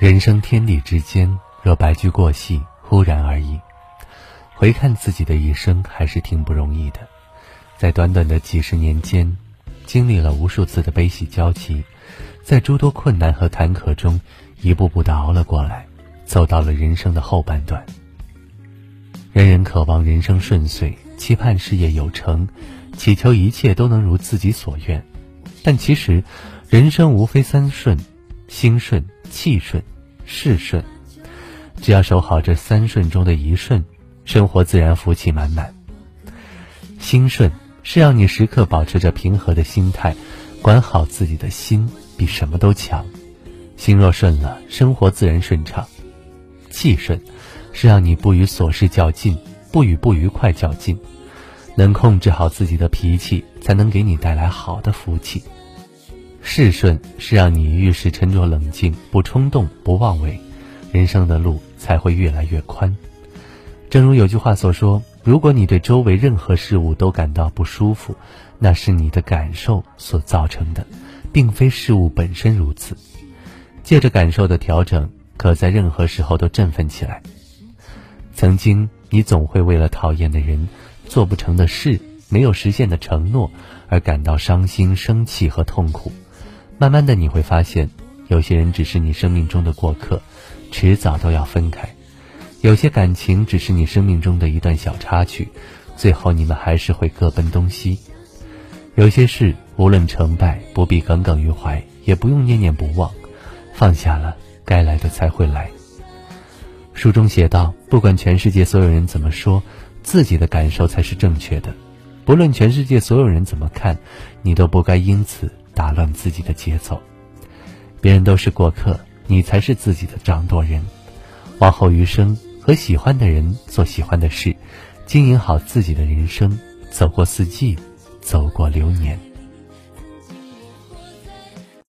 人生天地之间，若白驹过隙，忽然而已。回看自己的一生，还是挺不容易的。在短短的几十年间，经历了无数次的悲喜交集，在诸多困难和坎坷中，一步步的熬了过来，走到了人生的后半段。人人渴望人生顺遂，期盼事业有成，祈求一切都能如自己所愿。但其实，人生无非三顺：心顺。气顺，事顺，只要守好这三顺中的一顺，生活自然福气满满。心顺是让你时刻保持着平和的心态，管好自己的心比什么都强。心若顺了，生活自然顺畅。气顺是让你不与琐事较劲，不与不愉快较劲，能控制好自己的脾气，才能给你带来好的福气。事顺是让你遇事沉着冷静，不冲动，不妄为，人生的路才会越来越宽。正如有句话所说：“如果你对周围任何事物都感到不舒服，那是你的感受所造成的，并非事物本身如此。”借着感受的调整，可在任何时候都振奋起来。曾经，你总会为了讨厌的人、做不成的事、没有实现的承诺而感到伤心、生气和痛苦。慢慢的你会发现，有些人只是你生命中的过客，迟早都要分开；有些感情只是你生命中的一段小插曲，最后你们还是会各奔东西。有些事无论成败，不必耿耿于怀，也不用念念不忘，放下了，该来的才会来。书中写道：不管全世界所有人怎么说，自己的感受才是正确的；不论全世界所有人怎么看，你都不该因此。打乱自己的节奏，别人都是过客，你才是自己的掌舵人。往后余生，和喜欢的人做喜欢的事，经营好自己的人生，走过四季，走过流年。